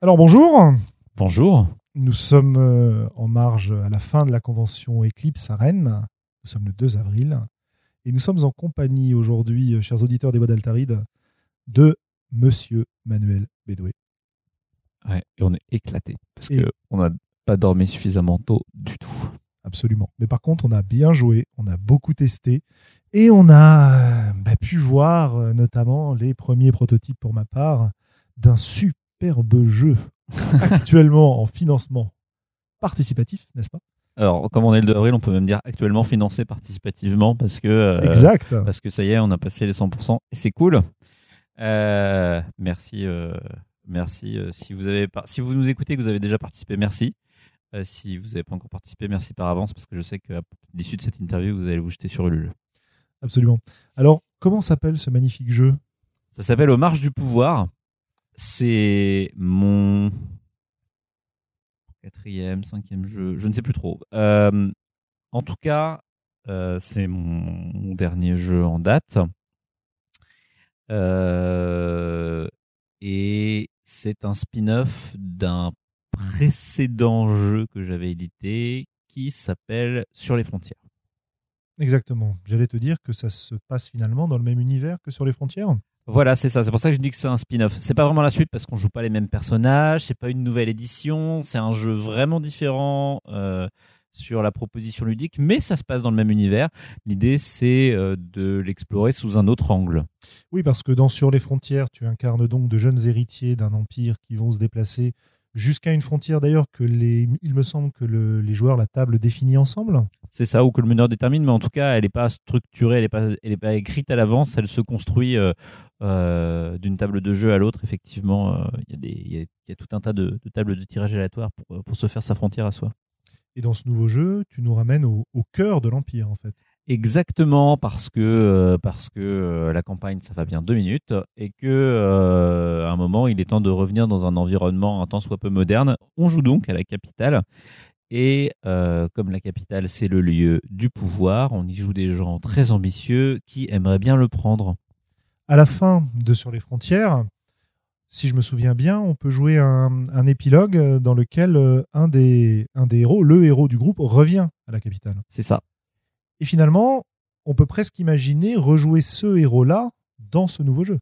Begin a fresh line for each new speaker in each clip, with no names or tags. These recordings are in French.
Alors bonjour,
Bonjour.
nous sommes euh, en marge à la fin de la convention Eclipse à Rennes. Nous sommes le 2 avril et nous sommes en compagnie aujourd'hui, euh, chers auditeurs des Voix d'Altaride, de Monsieur Manuel Bédoué.
Ouais, et on est éclaté parce qu'on n'a pas dormi suffisamment tôt du tout.
Absolument. Mais par contre, on a bien joué, on a beaucoup testé et on a euh, bah, pu voir notamment les premiers prototypes pour ma part d'un superbe jeu actuellement en financement participatif, n'est-ce pas?
Alors, comme on est le 2 avril, on peut même dire actuellement financé participativement parce que, euh,
Exact.
parce que ça y est, on a passé les 100% et c'est cool. Euh, merci. euh, merci. si, vous avez, par- si vous nous écoutez et que vous avez déjà participé, merci. Si vous n'avez pas encore participé, merci par avance parce que je sais qu'à l'issue de cette interview, vous allez vous jeter sur Ulule.
Absolument. Alors, comment s'appelle ce magnifique jeu?
Ça s'appelle Aux marches du pouvoir. C'est mon quatrième, cinquième jeu, je ne sais plus trop. Euh, en tout cas, euh, c'est mon, dernier jeu en date. Euh, et c'est un spin-off d'un précédent jeu que j'avais édité qui s'appelle Sur les frontières.
Exactement. J'allais te dire que ça se passe finalement dans le même univers que sur les frontières?
Voilà, c'est ça. C'est pour ça que je dis que c'est un spin-off. C'est pas vraiment la suite parce qu'on joue pas les mêmes personnages. C'est pas une nouvelle édition. C'est un jeu vraiment différent euh, sur la proposition ludique, mais ça se passe dans le même univers. L'idée, c'est euh, de l'explorer sous un autre angle.
Oui, parce que dans Sur les frontières, tu incarnes donc de jeunes héritiers d'un empire qui vont se déplacer jusqu'à une frontière d'ailleurs que les, il me semble que le- les joueurs, la table définit ensemble.
C'est ça ou que le meneur détermine, mais en tout cas, elle n'est pas structurée, elle n'est pas, elle est pas écrite à l'avance. Elle se construit euh, euh, d'une table de jeu à l'autre. Effectivement, euh, il y, a des- il y a- il y a tout un tas de, de tables de tirage aléatoire pour, pour se faire sa frontière à soi.
Et dans ce nouveau jeu, tu nous ramènes au, au cœur de l'empire en fait.
Exactement parce que parce que la campagne ça va bien deux minutes et que à un moment il est temps de revenir dans un environnement un tant soit peu moderne. On joue donc à la capitale et euh, comme la capitale c'est le lieu du pouvoir, on y joue des gens très ambitieux qui aimeraient bien le prendre.
À la fin de Sur les frontières, si je me souviens bien, on peut jouer un, un épilogue dans lequel euh, un des, un des héros, le héros du groupe, revient à la capitale.
C'est ça.
Et finalement, on peut presque imaginer rejouer ce héros-là dans ce nouveau jeu.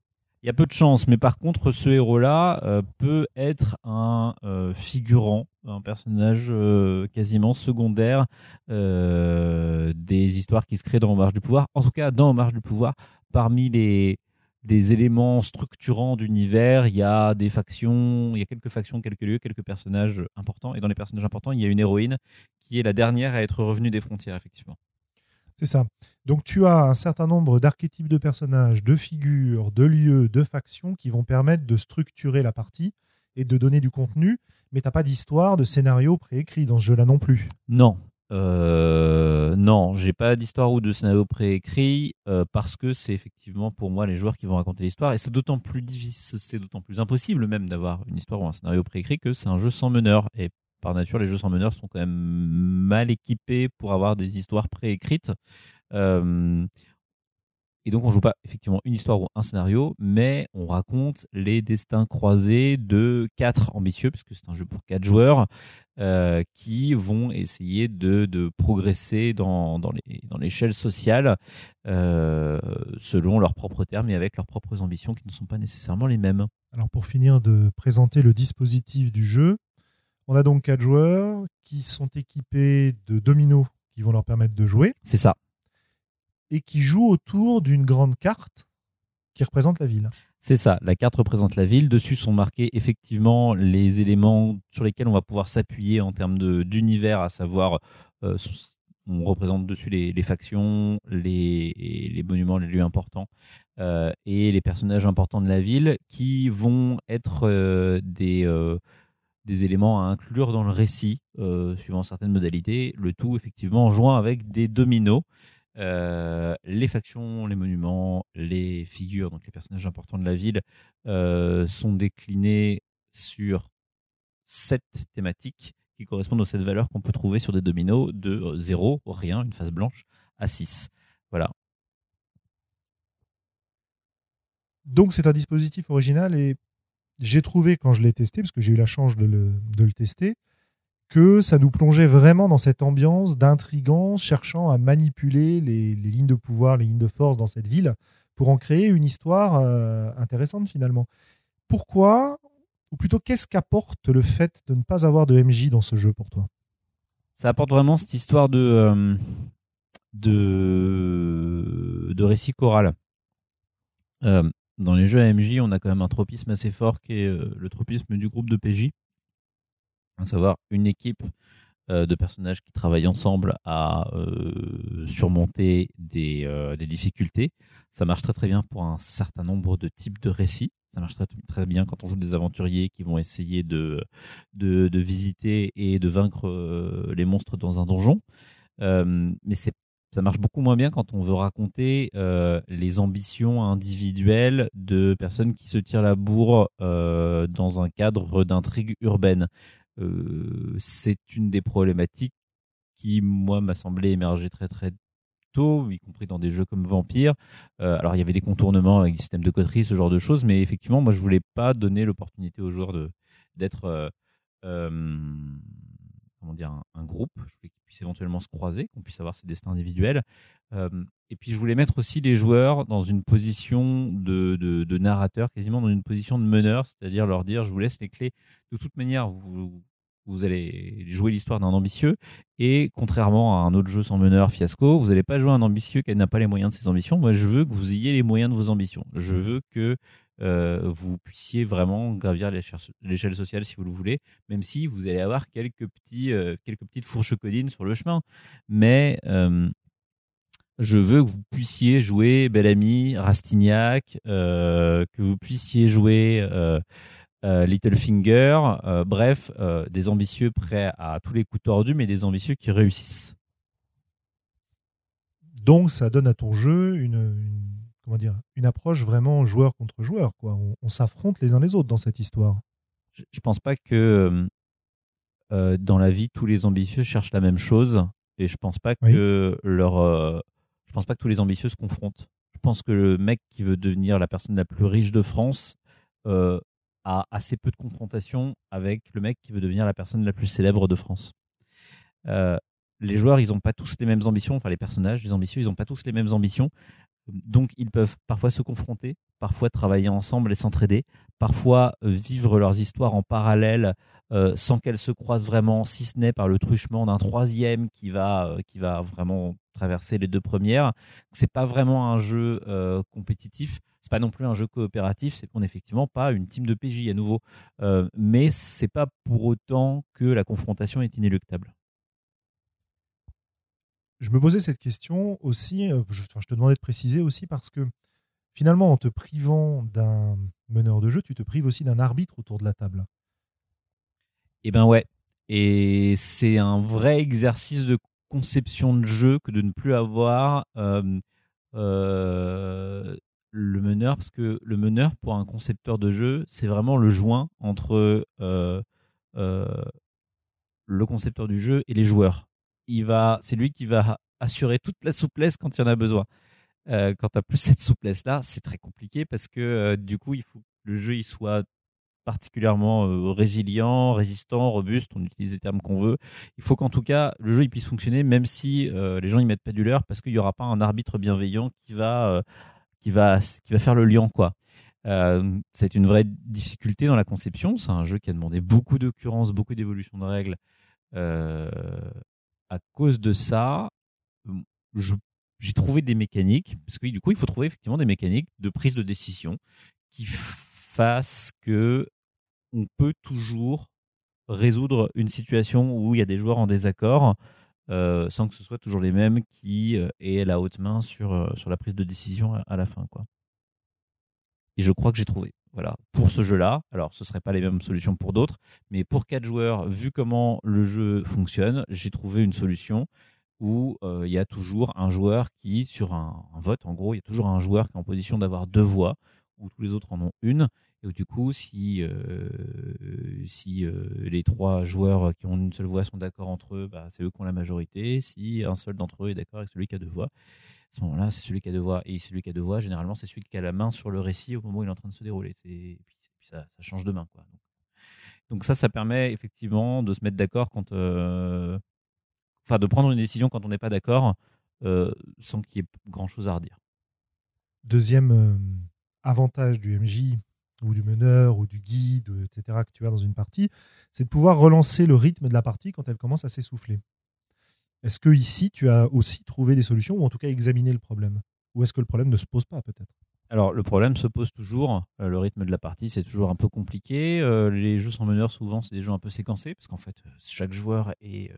Il y a peu de chance, mais par contre, ce héros-là euh, peut être un euh, figurant, un personnage euh, quasiment secondaire des histoires qui se créent dans Marge du Pouvoir. En tout cas, dans Au Marge du Pouvoir, parmi les, les éléments structurants d'univers, il y a des factions, il y a quelques factions, quelques lieux, quelques personnages importants. Et dans les personnages importants, il y a une héroïne qui est la dernière à être revenue des frontières, effectivement.
C'est ça. Donc tu as un certain nombre d'archétypes de personnages, de figures, de lieux, de factions qui vont permettre de structurer la partie et de donner du contenu, mais t'as pas d'histoire, de scénario préécrit dans ce jeu-là non plus.
Non. Euh, non, j'ai pas d'histoire ou de scénario préécrit euh, parce que c'est effectivement pour moi les joueurs qui vont raconter l'histoire et c'est d'autant plus difficile, c'est d'autant plus impossible même d'avoir une histoire ou un scénario préécrit que c'est un jeu sans meneur et par nature les jeux sans meneur sont quand même mal équipés pour avoir des histoires préécrites. Euh, et donc on joue pas effectivement une histoire ou un scénario, mais on raconte les destins croisés de quatre ambitieux, puisque c'est un jeu pour quatre joueurs, euh, qui vont essayer de, progresser dans l'échelle sociale euh, selon leurs propres termes et avec leurs propres ambitions qui ne sont pas nécessairement les mêmes.
Alors pour finir de présenter le dispositif du jeu, on a donc quatre joueurs qui sont équipés de dominos qui vont leur permettre de jouer
C'est ça.
et qui jouent autour d'une grande carte qui représente la ville.
C'est ça, la carte représente la ville. Dessus sont marqués effectivement les éléments sur lesquels on va pouvoir s'appuyer en termes d'univers, à savoir, euh, on représente dessus les, les factions, les, les monuments, les lieux importants euh, et les personnages importants de la ville qui vont être euh, des, des éléments à inclure dans le récit, euh, suivant certaines modalités. Le tout effectivement en avec des dominos. Euh, les factions, les monuments, les figures, donc les personnages importants de la ville, euh, sont déclinés sur sept thématiques qui correspondent aux sept valeurs qu'on peut trouver sur des dominos de 0, rien, une face blanche, à 6. Voilà.
Donc c'est un dispositif original et j'ai trouvé quand je l'ai testé, parce que j'ai eu la chance de le, de le tester, que ça nous plongeait vraiment dans cette ambiance d'intrigants cherchant à manipuler les, les, lignes de pouvoir, les lignes de force dans cette ville pour en créer une histoire euh, intéressante finalement. Pourquoi, ou plutôt qu'est-ce qu'apporte le fait de ne pas avoir de MJ dans ce jeu pour toi?
Ça apporte vraiment cette histoire de, euh, de, de récit choral. Euh, dans les jeux AMJ, on a quand même un tropisme assez fort qui est le tropisme du groupe de PJ à savoir une équipe euh, de personnages qui travaillent ensemble à euh, surmonter des, euh, difficultés. Ça marche très très bien pour un certain nombre de types de récits. Ça marche très, très bien quand on joue des aventuriers qui vont essayer de visiter et de vaincre les monstres dans un donjon. mais c'est ça marche beaucoup moins bien quand on veut raconter euh, les ambitions individuelles de personnes qui se tirent la bourre euh, dans un cadre d'intrigue urbaine. Euh, c'est une des problématiques qui, moi, m'a semblé émerger très très tôt, y compris dans des jeux comme Vampire. Alors, il y avait des contournements avec des systèmes de coterie, ce genre de choses, mais effectivement, moi, je voulais pas donner l'opportunité aux joueurs d'être comment dire un, groupe. Je voulais qu'ils puissent éventuellement se croiser, qu'on puisse avoir ces destins individuels. et puis, je voulais mettre aussi les joueurs dans une position de, de, narrateur, quasiment dans une position de meneur, c'est-à-dire leur dire, je vous laisse les clés. De toute manière, vous vous allez jouer l'histoire d'un ambitieux et contrairement à un autre jeu sans meneur fiasco, vous n'allez pas jouer un ambitieux qui n'a pas les moyens de ses ambitions. Moi, je veux que vous ayez les moyens de vos ambitions. Je veux que euh, vous puissiez vraiment gravir l'échelle sociale si vous le voulez, même si vous allez avoir quelques petits, euh, quelques petites fourches codines sur le chemin. Mais euh, je veux que vous puissiez jouer Bellamy, Rastignac, que vous puissiez jouer euh, Littlefinger, euh, bref, euh, des ambitieux prêts à tous les coups tordus, mais des ambitieux qui réussissent.
Donc ça donne à ton jeu une, comment dire, une approche vraiment joueur contre joueur. Quoi. On, s'affronte les uns les autres dans cette histoire.
Je ne pense pas que dans la vie, tous les ambitieux cherchent la même chose. Et je pense pas que leur, je pense pas que tous les ambitieux se confrontent. Je pense que le mec qui veut devenir la personne la plus riche de France a assez peu de confrontation avec le mec qui veut devenir la personne la plus célèbre de France. Euh, les joueurs, ils n'ont pas tous les mêmes ambitions, enfin les personnages, les ambitieux, ils n'ont pas tous les mêmes ambitions. Donc ils peuvent parfois se confronter, parfois travailler ensemble et s'entraider, parfois euh, vivre leurs histoires en parallèle euh, sans qu'elles se croisent vraiment, si ce n'est par le truchement d'un troisième qui va, qui va vraiment traverser les deux premières. C'est pas vraiment un jeu compétitif c'est pas non plus un jeu coopératif, c'est qu'on effectivement pas une team de PJ à nouveau, euh, mais c'est pas pour autant que la confrontation est inéluctable.
Je me posais cette question aussi, euh, je, te demandais de préciser aussi parce que finalement en te privant d'un meneur de jeu, tu te prives aussi d'un arbitre autour de la table.
Eh ben ouais, et c'est un vrai exercice de conception de jeu que de ne plus avoir euh, euh le meneur parce que le meneur pour un concepteur de jeu c'est vraiment le joint entre le concepteur du jeu et les joueurs il va c'est lui qui va assurer toute la souplesse quand il y en a besoin euh, quand tu plus cette souplesse là c'est très compliqué parce que du coup il faut que le jeu il soit particulièrement résilient, résistant, robuste, on utilise les termes qu'on veut. Il faut qu'en tout cas le jeu il puisse fonctionner même si les gens y mettent pas du leur parce qu'il n'y aura pas un arbitre bienveillant qui va qui va, qui va faire le lien, quoi. Euh, c'est une vraie difficulté dans la conception. C'est un jeu qui a demandé beaucoup d'occurrences, beaucoup d'évolution de règles. Euh, à cause de ça, j'ai trouvé des mécaniques, parce que du coup, il faut trouver effectivement des mécaniques de prise de décision qui fassent que on peut toujours résoudre une situation où il y a des joueurs en désaccord euh, sans que ce soit toujours les mêmes qui euh, aient la haute main sur, euh, sur la prise de décision à, la fin. Quoi. Et je crois que j'ai trouvé. Voilà, pour ce jeu-là, alors ce ne seraient pas les mêmes solutions pour d'autres, mais pour quatre joueurs, vu comment le jeu fonctionne, j'ai trouvé une solution où il y a toujours un joueur qui, sur un, vote, en gros, il y a toujours un joueur qui est en position d'avoir deux voix, où tous les autres en ont une, et du coup, si, euh, si euh, les trois joueurs qui ont une seule voix sont d'accord entre eux, bah, c'est eux qui ont la majorité. Si un seul d'entre eux est d'accord avec celui qui a deux voix, à ce moment-là, c'est celui qui a deux voix. Et celui qui a deux voix, généralement, c'est celui qui a la main sur le récit au moment où il est en train de se dérouler. C'est, puis ça, change de main. Quoi. Donc, ça, ça permet effectivement de se mettre d'accord quand, enfin, de prendre une décision quand on n'est pas d'accord, sans qu'il y ait grand chose à redire.
Deuxième avantage du MJ ou du meneur ou du guide, etc., que tu as dans une partie, c'est de pouvoir relancer le rythme de la partie quand elle commence à s'essouffler. Est-ce que ici, tu as aussi trouvé des solutions ou en tout cas examiné le problème? Ou est-ce que le problème ne se pose pas peut-être?
Alors le problème se pose toujours, euh, le rythme de la partie c'est toujours un peu compliqué, euh, les jeux sans meneur souvent c'est des jeux un peu séquencés parce qu'en fait euh, chaque joueur est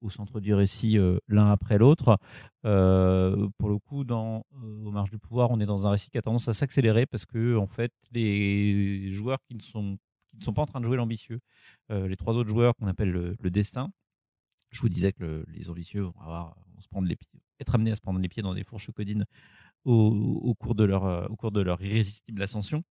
au centre du récit l'un après l'autre. pour le coup, dans Au Marge du Pouvoir, on est dans un récit qui a tendance à s'accélérer parce que en fait les joueurs qui ne sont, qui ne sont pas en train de jouer l'ambitieux, les trois autres joueurs qu'on appelle le, destin, je vous disais que les ambitieux vont, avoir, se prendre les pieds, être amenés à se prendre les pieds dans des fourches codines au, cours, de leur, euh, au cours de leur irrésistible ascension.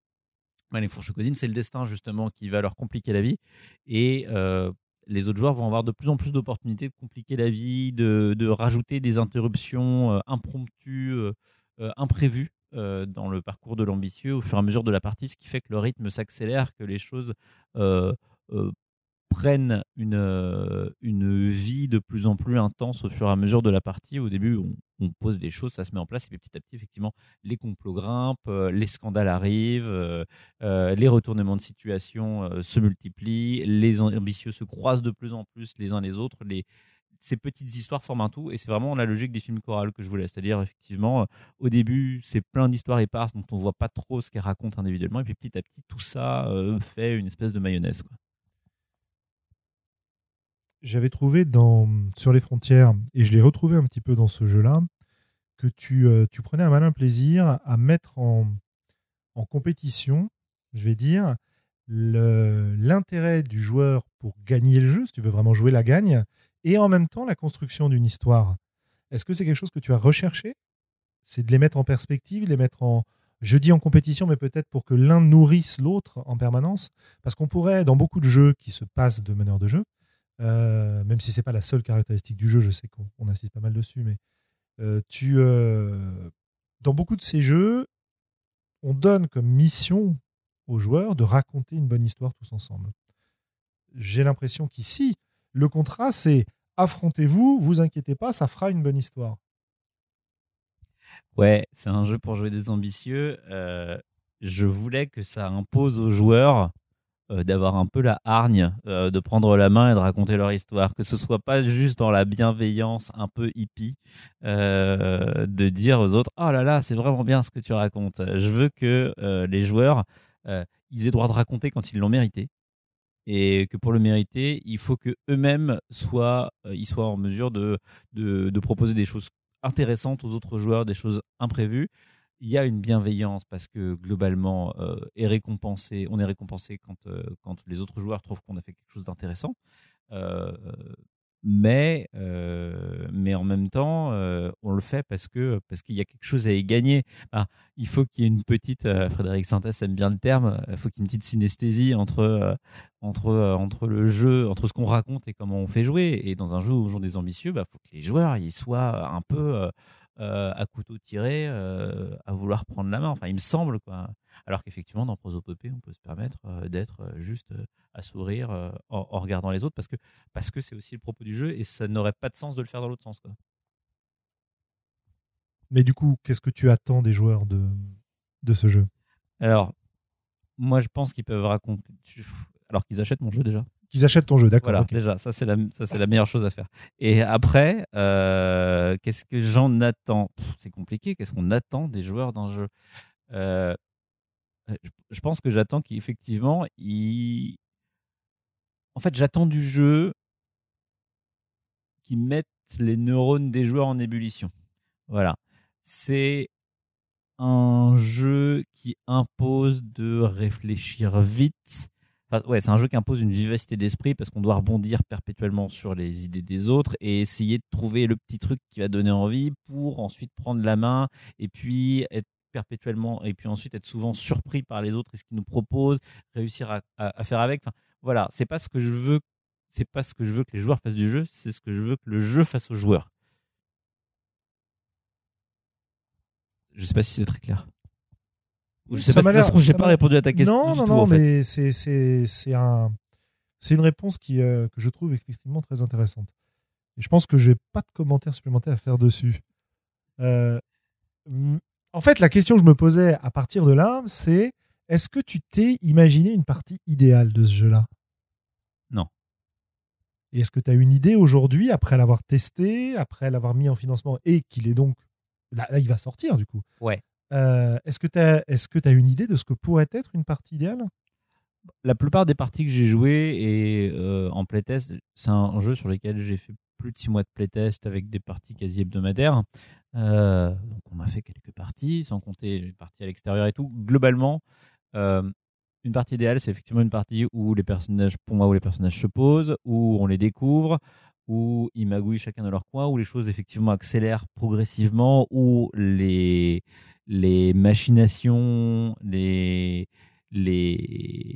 les fourches codines, c'est le destin justement qui va leur compliquer la vie. Et euh, les autres joueurs vont avoir de plus en plus d'opportunités de compliquer la vie, de, de rajouter des interruptions euh, impromptues, imprévues dans le parcours de l'ambitieux au fur et à mesure de la partie, ce qui fait que le rythme s'accélère, que les choses prennent une, euh, une vie de plus en plus intense au fur et à mesure de la partie. Au début, on, pose des choses, ça se met en place, et puis petit à petit, effectivement, les complots grimpent, euh, les scandales arrivent, euh, les retournements de situation se multiplient, les ambitieux se croisent de plus en plus les uns les autres, les, ces petites histoires forment un tout et c'est vraiment la logique des films chorales que je voulais. C'est-à-dire, effectivement, au début, c'est plein d'histoires éparses dont on voit pas trop ce qu'elles racontent individuellement et puis petit à petit, tout ça fait une espèce de mayonnaise. Quoi
j'avais trouvé dans, sur les frontières, et je l'ai retrouvé un petit peu dans ce jeu-là, que tu, euh, tu, prenais un malin plaisir à mettre en, en compétition, je vais dire, l'intérêt du joueur pour gagner le jeu, si tu veux vraiment jouer la gagne, et en même temps la construction d'une histoire. Est-ce que c'est quelque chose que tu as recherché? C'est de les mettre en perspective, les mettre en, je dis en compétition, mais peut-être pour que l'un nourrisse l'autre en permanence? Parce qu'on pourrait, dans beaucoup de jeux qui se passent de meneur de jeu, euh, même si c'est pas la seule caractéristique du jeu, je sais qu'on insiste pas mal dessus, mais euh, tu, euh, dans beaucoup de ces jeux, on donne comme mission aux joueurs de raconter une bonne histoire tous ensemble. J'ai l'impression qu'ici, le contrat, c'est affrontez-vous, vous inquiétez pas, ça fera une bonne histoire.
Ouais, c'est un jeu pour jouer des ambitieux. je voulais que ça impose aux joueurs euh, d'avoir un peu la hargne, euh, de prendre la main et de raconter leur histoire, que ce soit pas juste dans la bienveillance un peu hippie, euh, de dire aux autres oh là là c'est vraiment bien ce que tu racontes. Je veux que les joueurs ils aient droit de raconter quand ils l'ont mérité. Et que pour le mériter il faut que eux-mêmes soient ils soient en mesure de, de, de proposer des choses intéressantes aux autres joueurs, des choses imprévues il y a une bienveillance parce que globalement, euh, est récompensé, on est récompensé quand, euh, quand les autres joueurs trouvent qu'on a fait quelque chose d'intéressant. Euh, mais, mais en même temps, on le fait parce que parce qu'il y a quelque chose à y gagner. il faut qu'il y ait une petite, Frédéric Sintès aime bien le terme, il faut qu'il y ait une petite synesthésie entre, entre, entre le jeu, entre ce qu'on raconte et comment on fait jouer. Et dans un jeu où on joue des ambitieux, il bah, faut que les joueurs ils soient un peu euh, à couteau tiré euh, à vouloir prendre la main. Enfin, il me semble quoi. Alors qu'effectivement, dans prosopopée, on peut se permettre euh, d'être juste à sourire en, regardant les autres parce que parce que c'est aussi le propos du jeu et ça n'aurait pas de sens de le faire dans l'autre sens quoi.
Mais du coup, qu'est-ce que tu attends des joueurs de de ce jeu?
Alors, moi, je pense qu'ils peuvent raconter. Alors qu'ils achètent mon jeu déjà
qu'ils achètent ton jeu, d'accord.
Voilà, déjà, ça c'est la, ça c'est la meilleure chose à faire. Et après, euh, qu'est-ce que j'en attends? C'est compliqué. Qu'est-ce qu'on attend des joueurs d'un jeu? Euh, je, pense que j'attends qu'effectivement, il... en fait, j'attends du jeu qui mette les neurones des joueurs en ébullition. Voilà, c'est un jeu qui impose de réfléchir vite c'est un jeu qui impose une vivacité d'esprit parce qu'on doit rebondir perpétuellement sur les idées des autres et essayer de trouver le petit truc qui va donner envie pour ensuite prendre la main et puis être perpétuellement et puis ensuite être souvent surpris par les autres et ce qu'ils nous proposent, réussir à, faire avec. Voilà, c'est pas ce que je veux, c'est pas ce que je veux que les joueurs fassent du jeu, c'est ce que je veux que le jeu fasse aux joueurs. Je sais pas si c'est très clair. Je sais
Ça
pas si ça se trouve, j'ai pas répondu à ta question.
Non,
du
non,
tout,
non,
en fait.
mais c'est c'est c'est un c'est une réponse qui euh, que je trouve effectivement très intéressante. Et je pense que j'ai pas de commentaires supplémentaires à faire dessus. Euh, en fait, la question que je me posais à partir de là, c'est est-ce que tu t'es imaginé une partie idéale de ce jeu-là?
Non.
Et est-ce que tu as une idée aujourd'hui, après l'avoir testé, après l'avoir mis en financement et qu'il est donc. Là, là, il va sortir du coup?
Ouais.
Euh, est-ce que tu as, une idée de ce que pourrait être une partie idéale?
La plupart des parties que j'ai jouées et euh, en playtest, c'est un jeu sur lequel j'ai fait plus de 6 mois de playtest avec des parties quasi hebdomadaires. Euh, donc on a fait quelques parties, sans compter les parties à l'extérieur et tout. Globalement, une partie idéale, c'est effectivement une partie où les personnages, pour moi, où les personnages se posent, où on les découvre, où ils magouillent chacun de leur coin, où les choses effectivement accélèrent progressivement, où les, les machinations, les,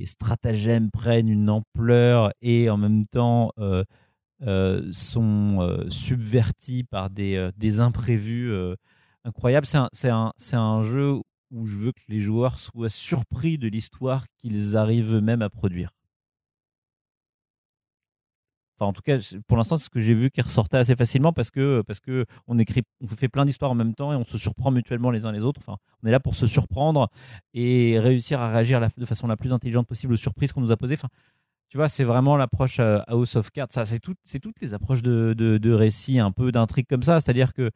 stratagèmes prennent une ampleur et en même temps euh, euh, sont euh, subvertis par des, imprévus incroyables. C'est un jeu où je veux que les joueurs soient surpris de l'histoire qu'ils arrivent eux-mêmes à produire. En tout cas, pour l'instant, c'est ce que j'ai vu qui ressortait assez facilement parce que parce que on écrit, on fait plein d'histoires en même temps et on se surprend mutuellement les uns les autres. Enfin, on est là pour se surprendre et réussir à réagir de façon la plus intelligente possible aux surprises qu'on nous a posées. Enfin, tu vois, c'est vraiment l'approche euh, House of Cards. Ça, c'est tout, c'est toutes les approches de, de, de récits, un peu d'intrigue comme ça. C'est-à-dire que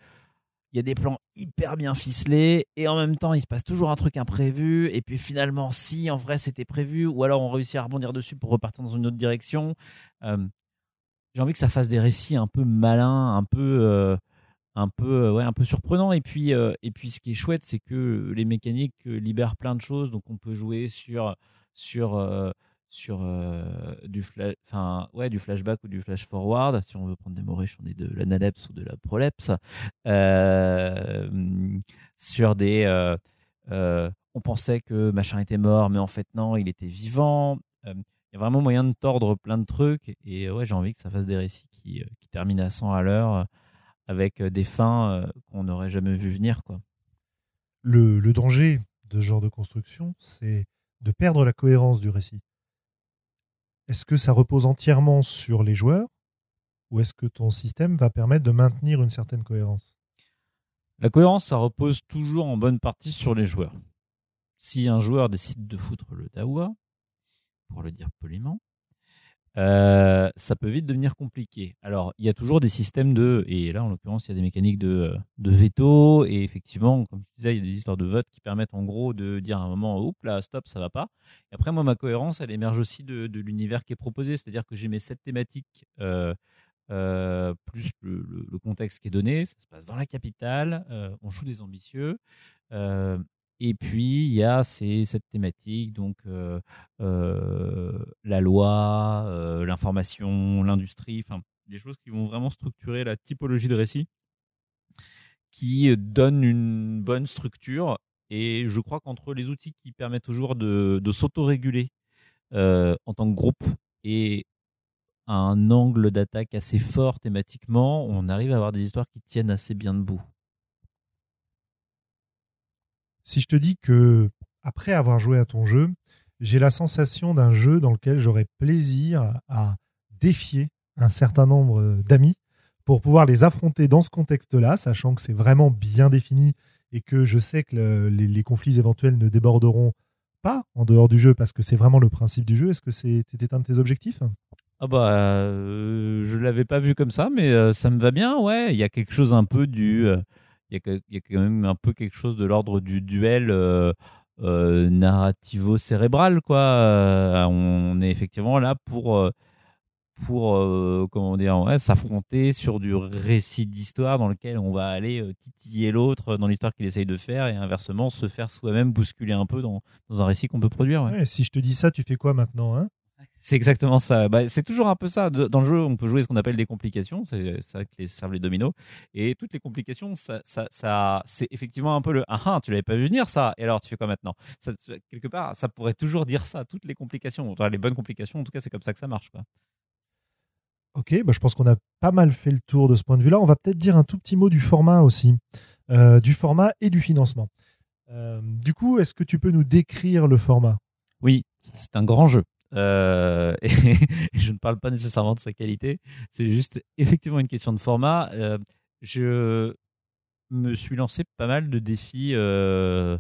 il y a des plans hyper bien ficelés et en même temps il se passe toujours un truc imprévu et puis finalement si en vrai c'était prévu ou alors on réussit à rebondir dessus pour repartir dans une autre direction Euh, j'ai envie que ça fasse des récits un peu malins un peu euh, un peu euh, ouais un peu surprenant et puis euh, et puis ce qui est chouette c'est que les mécaniques libèrent plein de choses. Donc on peut jouer sur sur sur du ouais du flashback ou du flash forward. Si on veut prendre des mots on est de l'analepse ou de la prolepse. Sur des on pensait que machin était mort mais en fait non il était vivant y a vraiment moyen de tordre plein de trucs et euh, ouais j'ai envie que ça fasse des récits qui, euh, qui terminent à 100 à l'heure euh, avec des fins qu'on n'aurait jamais vu venir quoi
le, le danger de ce genre de construction, c'est de perdre la cohérence du récit. Est-ce que ça repose entièrement sur les joueurs ou est-ce que ton système va permettre de maintenir une certaine cohérence?
La cohérence, ça repose toujours en bonne partie sur les joueurs. Si un joueur décide de foutre le dawa, pour le dire poliment, euh, ça peut vite devenir compliqué. Alors, il y a toujours des systèmes de, et là en l'occurrence, il y a des mécaniques de, de veto, et effectivement, comme tu disais, il y a des histoires de vote qui permettent en gros de dire à un moment, oups là, stop, ça va pas. Et après, moi, ma cohérence, elle émerge aussi de, l'univers qui est proposé, c'est-à-dire que j'ai mes sept thématiques. Euh, euh, plus le, contexte qui est donné, ça se passe dans la capitale, euh, on joue des ambitieux, euh, et puis il y a cette thématique, donc euh, euh, la loi, euh, l'information, l'industrie, des choses qui vont vraiment structurer la typologie de récit, qui donnent une bonne structure. Et je crois qu'entre les outils qui permettent aux joueurs de, de s'autoréguler en tant que groupe et un angle d'attaque assez fort thématiquement, on arrive à avoir des histoires qui tiennent assez bien debout.
Si je te dis que, après avoir joué à ton jeu, j'ai la sensation d'un jeu dans lequel j'aurais plaisir à défier un certain nombre d'amis pour pouvoir les affronter dans ce contexte-là, sachant que c'est vraiment bien défini et que je sais que le- les, conflits éventuels ne déborderont pas en dehors du jeu parce que c'est vraiment le principe du jeu. Est-ce que c'était un de tes objectifs?
Ah bah, euh, je l'avais pas vu comme ça, mais euh, ça me va bien, ouais. Il y a quelque chose un peu du, euh, il y, a quand même un peu quelque chose de l'ordre du duel euh, euh, narrativo-cérébral, quoi. Euh, on est effectivement là pour, pour comment dire, s'affronter sur du récit d'histoire dans lequel on va aller titiller l'autre dans l'histoire qu'il essaye de faire et inversement se faire soi-même bousculer un peu dans, un récit qu'on peut produire.
Si je te dis ça, tu fais quoi maintenant hein?
C'est exactement ça. Bah, c'est toujours un peu ça. Dans le jeu, on peut jouer ce qu'on appelle des complications. C'est ça que les, servent les dominos. Et toutes les complications, ça, ça, ça- c'est effectivement un peu le ah ah, tu l'avais pas vu venir ça. Et alors tu fais quoi maintenant? Ça, Quelque part, ça pourrait toujours dire ça. Toutes les complications, enfin, les bonnes complications. En tout cas, c'est comme ça que ça marche. Quoi.
Ok, bah je pense qu'on a pas mal fait le tour de ce point de vue-là. On va peut-être dire un tout petit mot du format aussi, Euh, du format et du financement. Euh, du coup, est-ce que tu peux nous décrire le format?
Oui, c'est un grand jeu. Euh, et, je ne parle pas nécessairement de sa qualité, c'est juste effectivement une question de format. Euh, je me suis lancé pas mal de défis euh,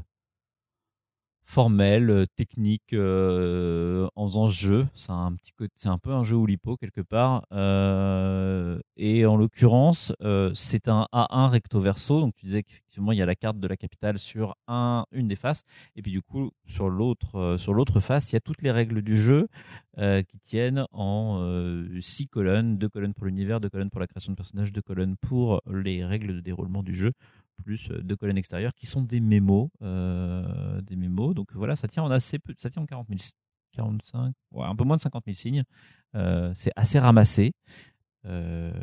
formel, euh, technique euh, en faisant jeu. C'est un petit c'est un peu un jeu Oulipo quelque part. Euh, et en l'occurrence, c'est un A1 recto verso. Donc tu disais qu'effectivement il y a la carte de la capitale sur un, une des faces, et puis du coup sur l'autre sur l'autre face, il y a toutes les règles du jeu qui tiennent en six colonnes, deux colonnes pour l'univers, deux colonnes pour la création de personnages, deux colonnes pour les règles de déroulement du jeu plus euh, deux colonnes extérieures qui sont des mémos. Euh, des mémos. Donc voilà, ça tient en assez peu, ça tient en 40 000, 45, un peu moins de 50 000 signes. Euh, c'est assez ramassé. Euh,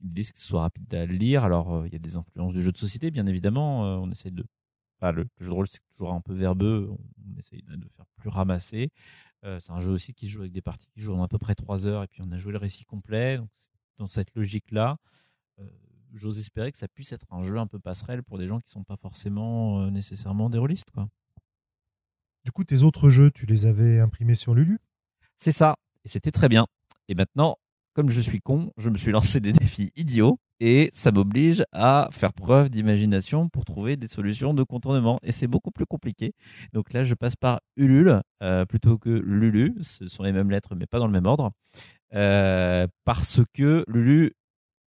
L'idée, c'est que ce soit rapide à lire. Alors, il y a des influences du jeu de société, bien évidemment. on essaie de. Enfin, le, jeu de rôle, c'est toujours un peu verbeux. On, essaye de, faire plus ramassé. c'est un jeu aussi qui se joue avec des parties qui jouent en à peu près 3 heures. Et puis, on a joué le récit complet. Donc, dans cette logique-là j'ose espérer que ça puisse être un jeu un peu passerelle pour des gens qui sont pas forcément euh, nécessairement des rôlistes. Quoi.
Du coup, tes autres jeux, tu les avais imprimés sur Lulu?
C'est ça, et c'était très bien. Et maintenant, comme je suis con, je me suis lancé des défis idiots et ça m'oblige à faire preuve d'imagination pour trouver des solutions de contournement. Et c'est beaucoup plus compliqué. Donc là, je passe par Ulule euh, plutôt que Lulu. Ce sont les mêmes lettres, mais pas dans le même ordre. Euh, parce que Lulu,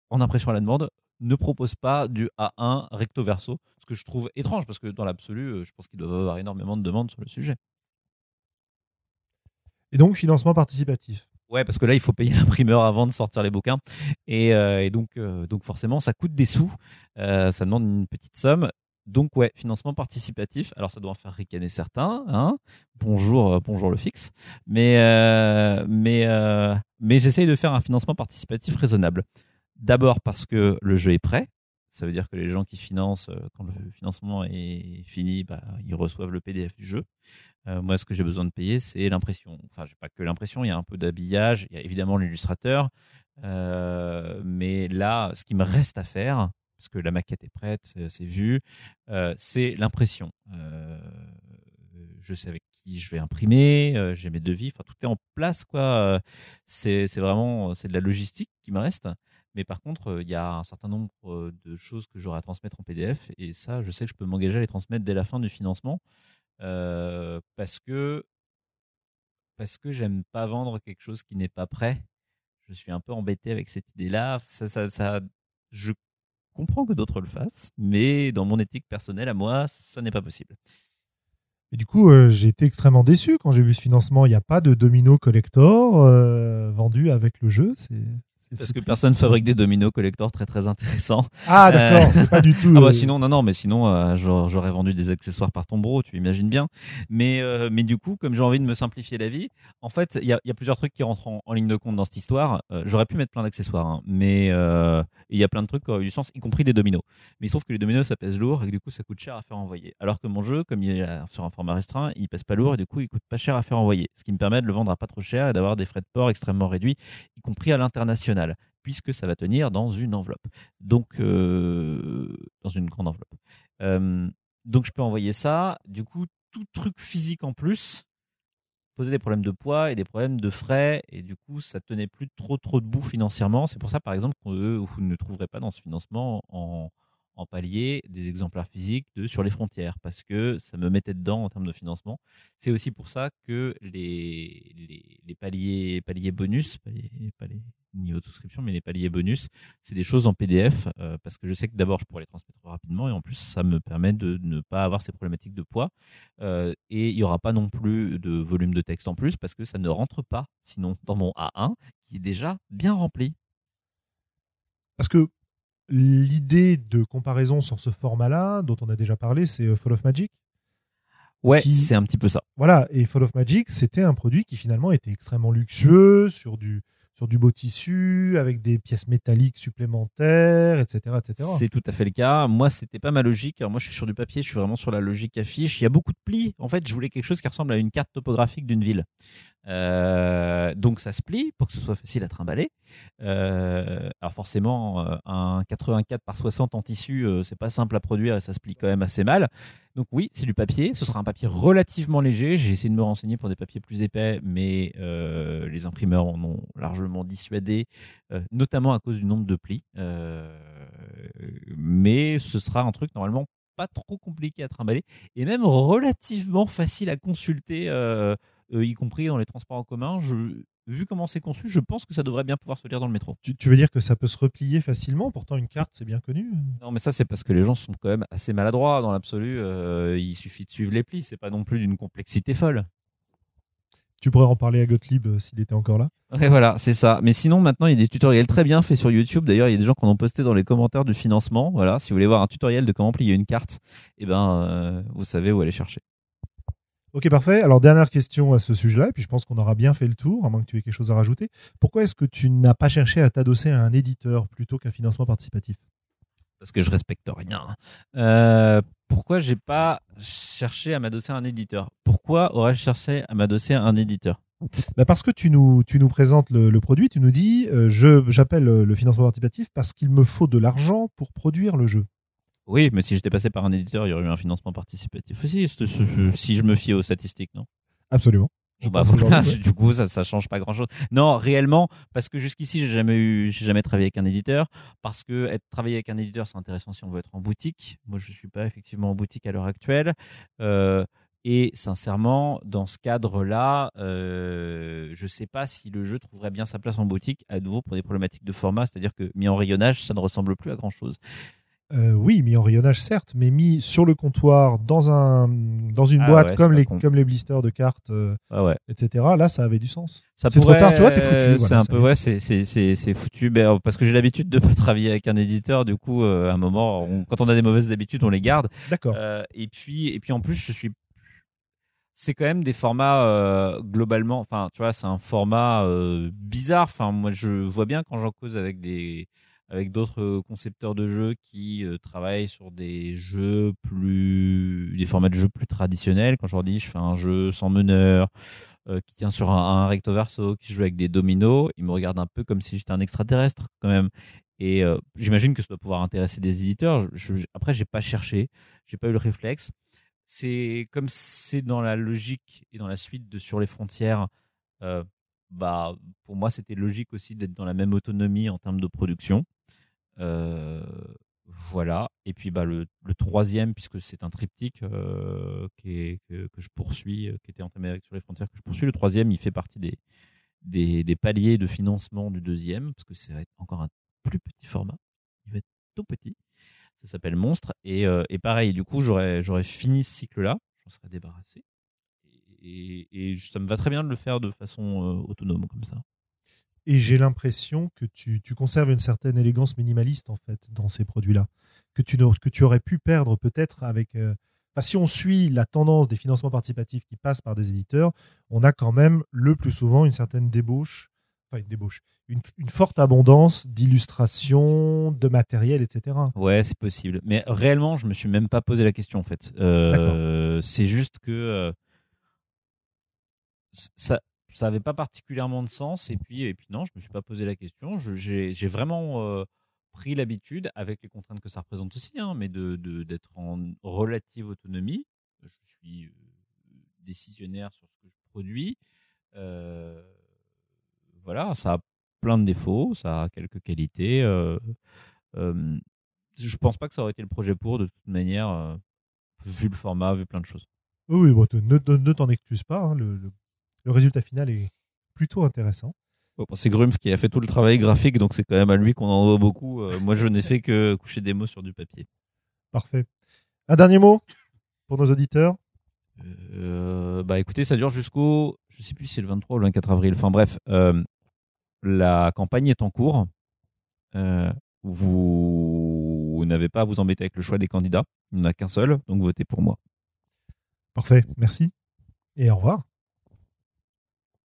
en impression à la demande, ne propose pas du A1 recto verso, ce que je trouve étrange parce que dans l'absolu, euh, je pense qu'il doit avoir énormément de demandes sur le sujet.
Et donc financement participatif.
Ouais, parce que là, il faut payer l'imprimeur avant de sortir les bouquins. Et, euh, donc, euh, donc forcément, ça coûte des sous. ça demande une petite somme. Donc ouais, financement participatif. Alors ça doit en faire ricaner certains. Hein bonjour, bonjour le fixe. Mais mais mais j'essaye de faire un financement participatif raisonnable. D'abord parce que le jeu est prêt. Ça veut dire que les gens qui financent, euh, quand le financement est fini, bah, ils reçoivent le PDF du jeu. Euh, moi, ce que j'ai besoin de payer, c'est l'impression. Enfin, j'ai pas que l'impression, il y a un peu d'habillage, il y a évidemment l'illustrateur. Euh, mais là, ce qui me reste à faire, parce que la maquette est prête, c'est vu, c'est l'impression. je sais avec qui je vais imprimer, j'ai mes devis, enfin tout est en place c'est vraiment c'est de la logistique qui me reste. Mais par contre, il y a un certain nombre de choses que j'aurai à transmettre en PDF. Et ça, je sais que je peux m'engager à les transmettre dès la fin du financement. parce que parce que j'aime pas vendre quelque chose qui n'est pas prêt. Je suis un peu embêté avec cette idée-là. Ça, ça, je comprends que d'autres le fassent, mais dans mon éthique personnelle à moi, ça n'est pas possible.
Et du coup, j'ai été extrêmement déçu quand j'ai vu ce financement. Il n'y a pas de domino collector vendu avec le jeu.
Parce que personne fabrique des dominos collector très très intéressants.
Ah d'accord, c'est pas du tout.
Ah bah euh, sinon non non mais sinon euh, j'aurais vendu des accessoires par tombereau, tu imagines bien. Mais euh, mais du coup comme j'ai envie de me simplifier la vie, en fait il y a, y a, plusieurs trucs qui rentrent en, ligne de compte dans cette histoire. j'aurais pu mettre plein d'accessoires, hein, mais il y a plein de trucs qui ont eu du sens, y compris des dominos. Mais sauf que les dominos ça pèse lourd et que du coup ça coûte cher à faire envoyer. Alors que mon jeu comme il est sur un format restreint, il pèse pas lourd et du coup il coûte pas cher à faire envoyer. Ce qui me permet de le vendre à pas trop cher et d'avoir des frais de port extrêmement réduits, y compris à l'international puisque ça va tenir dans une enveloppe. Donc, euh, dans une grande enveloppe. Euh, donc, je peux envoyer ça. Du coup, tout truc physique en plus posait des problèmes de poids et des problèmes de frais. Et du coup, ça tenait plus trop, trop debout financièrement. C'est pour ça, par exemple, que vous ne trouverez pas dans ce financement en, en palier des exemplaires physiques de sur les frontières parce que ça me mettait dedans en termes de financement. C'est aussi pour ça que les, les, paliers, paliers bonus, paliers, paliers, niveau de souscription, mais les paliers bonus, c'est des choses en PDF euh, parce que je sais que d'abord je pourrais les transmettre rapidement et en plus ça me permet de ne pas avoir ces problématiques de poids euh, et il n'y aura pas non plus de volume de texte en plus parce que ça ne rentre pas sinon dans mon A1 qui est déjà bien rempli.
Parce que l'idée de comparaison sur ce format-là, dont on a déjà parlé, c'est euh, Fall of Magic.
Ouais, c'est un petit peu ça.
Voilà, et Fall of Magic, c'était un produit qui finalement était extrêmement luxueux, sur du, sur du beau tissu, avec des pièces métalliques supplémentaires, etc. etc.
C'est tout à fait le cas. Moi, c'était pas ma logique. moi, je suis sur du papier, je suis vraiment sur la logique affiche. Il y a beaucoup de plis. En fait, je voulais quelque chose qui ressemble à une carte topographique d'une ville. Euh, donc ça se plie pour que ce soit facile à trimballer. Euh, alors forcément, euh, un 84 par 60 en tissu, c'est pas simple à produire et ça se plie quand même assez mal. Donc oui, c'est du papier. Ce sera un papier relativement léger. J'ai essayé de me renseigner pour des papiers plus épais, mais les imprimeurs en ont largement dissuadé, notamment à cause du nombre de plis. mais ce sera un truc normalement pas trop compliqué à trimballer et même relativement facile à consulter y compris dans les transports en commun. Je, vu comment c'est conçu, je pense que ça devrait bien pouvoir se lire dans le métro.
Tu, veux dire que ça peut se replier facilement? Pourtant, une carte, c'est bien connu.
Non, mais ça, c'est parce que les gens sont quand même assez maladroits dans l'absolu. Euh, il suffit de suivre les plis. C'est pas non plus d'une complexité folle.
Tu pourrais en parler à Gottlieb euh, s'il était encore là?
Voilà, c'est ça. Mais sinon, maintenant, il y a des tutoriels très bien faits sur YouTube. D'ailleurs, il y a des gens qui en ont posté dans les commentaires du financement. Voilà, si vous voulez voir un tutoriel de comment plier une carte, eh ben, vous savez où aller chercher.
Ok, parfait. Alors, dernière question à ce sujet-là, et puis je pense qu'on aura bien fait le tour, à moins que tu aies quelque chose à rajouter. Pourquoi est-ce que tu n'as pas cherché à t'adosser à un éditeur plutôt qu'un financement participatif?
Parce que je respecte rien. Euh, pourquoi j'ai pas cherché à m'adosser à un éditeur? Pourquoi aurais-je cherché à m'adosser à un éditeur?
Bah parce que tu nous, tu nous présentes le, produit, tu nous dis euh, je j'appelle le financement participatif parce qu'il me faut de l'argent pour produire le jeu.
Oui, mais si j'étais passé par un éditeur, il y aurait eu un financement participatif aussi, si je me fiais aux statistiques, non?
Absolument.
Bah, du coup, ça, ça change pas grand chose. Non, réellement, parce que jusqu'ici, j'ai jamais eu, j'ai jamais travaillé avec un éditeur. Parce que être travailler avec un éditeur, c'est intéressant si on veut être en boutique. Moi, je suis pas effectivement en boutique à l'heure actuelle. Euh, et sincèrement, dans ce cadre-là, euh, je sais pas si le jeu trouverait bien sa place en boutique, à nouveau pour des problématiques de format, c'est-à-dire que mis en rayonnage, ça ne ressemble plus à grand chose.
Euh, oui, mis en rayonnage certes, mais mis sur le comptoir dans un dans une ah boîte comme les comme les blisters de cartes, euh,
ah
etc. Là, ça avait du sens. c'est trop tard, tu vois, t'es foutu.
c'est un peu ouais, c'est c'est foutu. Ben, parce que j'ai l'habitude de pas travailler avec un éditeur. Du coup, euh, à un moment, quand on a des mauvaises habitudes, on les garde.
D'accord.
et puis et puis en plus, je suis c'est quand même des formats globalement. Enfin, tu vois, c'est un format bizarre. Enfin, moi, je vois bien quand j'en cause avec des avec d'autres concepteurs de jeux qui travaillent sur des jeux plus, des formats de jeux plus traditionnels. Quand je leur dis, je fais un jeu sans meneur, qui tient sur un, recto verso, qui joue avec des dominos, ils me regardent un peu comme si j'étais un extraterrestre quand même. Et j'imagine que ça doit pouvoir intéresser des éditeurs. Je, je, après, j'ai pas cherché, j'ai pas eu le réflexe. C'est comme c'est dans la logique et dans la suite de Sur les frontières. bah, pour moi, c'était logique aussi d'être dans la même autonomie en termes de production. Euh, voilà. Et puis bah, le, troisième, puisque c'est un triptyque euh, qui que, je poursuis, euh, qui était entamé avec sur les frontières, que je poursuis. Le troisième, il fait partie des, des, paliers de financement du deuxième, parce que c'est encore un plus petit format. Il va être tout petit. Ça s'appelle Monstre. Et, et, pareil, du coup, j'aurais, fini ce cycle-là. J'en serais débarrassé. Et, et, ça me va très bien de le faire de façon autonome comme ça.
Et j'ai l'impression que tu, conserves une certaine élégance minimaliste en fait dans ces produits-là, que tu, que tu aurais pu perdre peut-être avec. Euh, si on suit la tendance des financements participatifs qui passent par des éditeurs, on a quand même le plus souvent une certaine débauche, enfin une débauche, une, forte abondance d'illustrations, de matériel, etc.
Ouais, c'est possible. Mais réellement, je me suis même pas posé la question en fait. Euh, c'est juste que euh, ça, ça n'avait pas particulièrement de sens. Et puis, et puis non, je me suis pas posé la question. J'ai vraiment euh, pris l'habitude, avec les contraintes que ça représente aussi, hein, mais d'être de, d'être en relative autonomie. Je suis euh, décisionnaire sur ce que je produis. Euh, voilà, ça a plein de défauts, ça a quelques qualités. Euh, je pense pas que ça aurait été le projet pour, de toute manière, vu le format, vu plein de choses.
Oui, bon, ne, ne t'en excuse pas. Hein, résultat final est plutôt intéressant.
c'est Grumpf qui a fait tout le travail graphique, donc c'est quand même à lui qu'on en doit beaucoup. Euh, moi, je n'ai fait que coucher des mots sur du papier.
Parfait. Un dernier mot pour nos auditeurs
euh, Bah écoutez, ça dure jusqu'au, je sais plus si c'est le 23 ou le 24 avril. Enfin bref, euh, la campagne est en cours. vous n'avez pas à vous embêter avec le choix des candidats. Il n'y en a qu'un seul, donc votez pour moi.
Parfait, merci et au revoir.